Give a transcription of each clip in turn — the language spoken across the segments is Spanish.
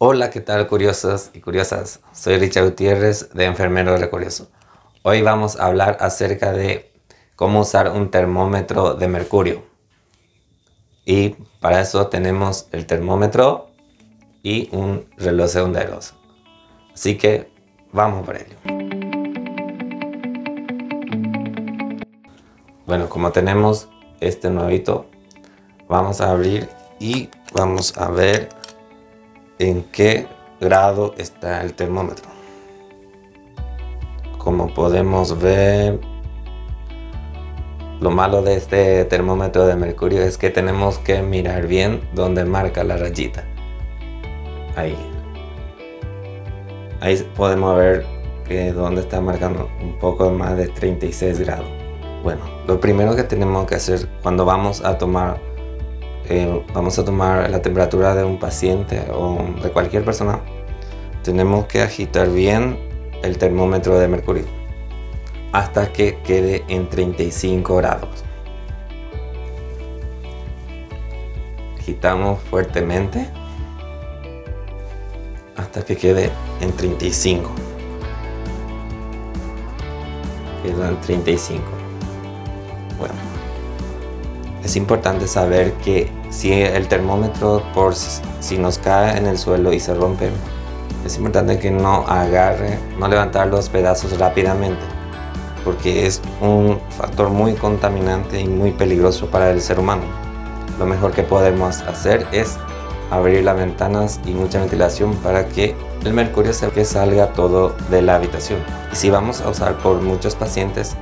Hola, ¿qué tal curiosos y curiosas? Soy Richard Gutiérrez de Enfermero de Curioso. Hoy vamos a hablar acerca de cómo usar un termómetro de mercurio. Y para eso tenemos el termómetro y un reloj de onderos. Así que vamos por ello. Bueno, como tenemos este nuevito, vamos a abrir y vamos a ver en qué grado está el termómetro. Como podemos ver, lo malo de este termómetro de mercurio es que tenemos que mirar bien donde marca la rayita. Ahí. Ahí podemos ver que donde está marcando un poco más de 36 grados. Bueno, lo primero que tenemos que hacer cuando vamos a tomar eh, vamos a tomar la temperatura de un paciente o de cualquier persona, tenemos que agitar bien el termómetro de mercurio hasta que quede en 35 grados. Agitamos fuertemente hasta que quede en 35. Quedan 35. Bueno, es importante saber que si el termómetro por si nos cae en el suelo y se rompe, es importante que no agarre, no levantar los pedazos rápidamente, porque es un factor muy contaminante y muy peligroso para el ser humano. Lo mejor que podemos hacer es abrir las ventanas y mucha ventilación para que el mercurio se que salga todo de la habitación. Y si vamos a usar por muchos pacientes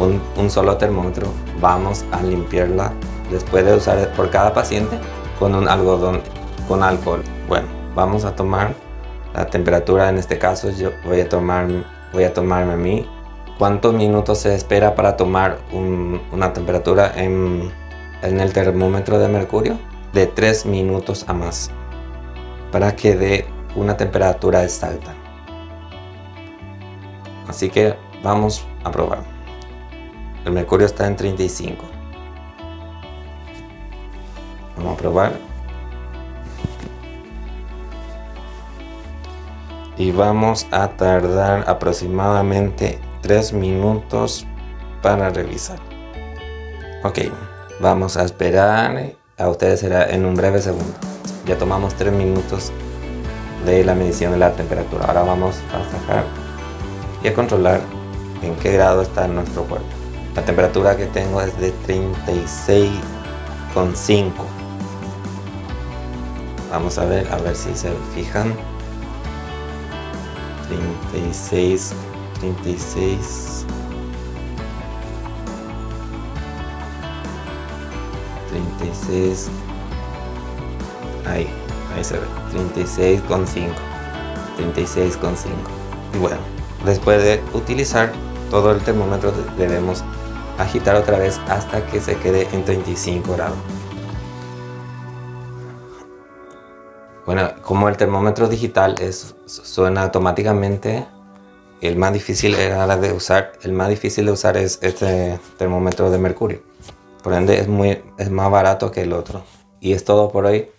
un, solo termómetro, vamos a limpiarla después de usar por cada paciente con un algodón con alcohol. Bueno, vamos a tomar la temperatura, en este caso yo voy a, tomar, voy a tomarme a mí. ¿Cuántos minutos se espera para tomar una temperatura en, en el termómetro de mercurio? De 3 minutos a más para que dé una temperatura exacta. Así que vamos a probar. El mercurio está en 35. Vamos a probar. Y vamos a tardar aproximadamente 3 minutos para revisar. Ok, vamos a esperar. A ustedes será en un breve segundo. Ya tomamos 3 minutos de la medición de la temperatura. Ahora vamos a sacar y a controlar en qué grado está nuestro cuerpo. La temperatura que tengo es de 36,5 Vamos a ver, a ver si se fijan. 36, 36. 36. Ahí, ahí se ve. 36 con 5. 36 con 5. Y bueno, después de utilizar todo el termómetro debemos agitar otra vez hasta que se quede en 35 grados. Bueno, como el termómetro digital es, suena automáticamente, el más difícil era de usar, el más difícil de usar es este termómetro de mercurio. Por ende es, muy, es más barato que el otro. Y es todo por hoy.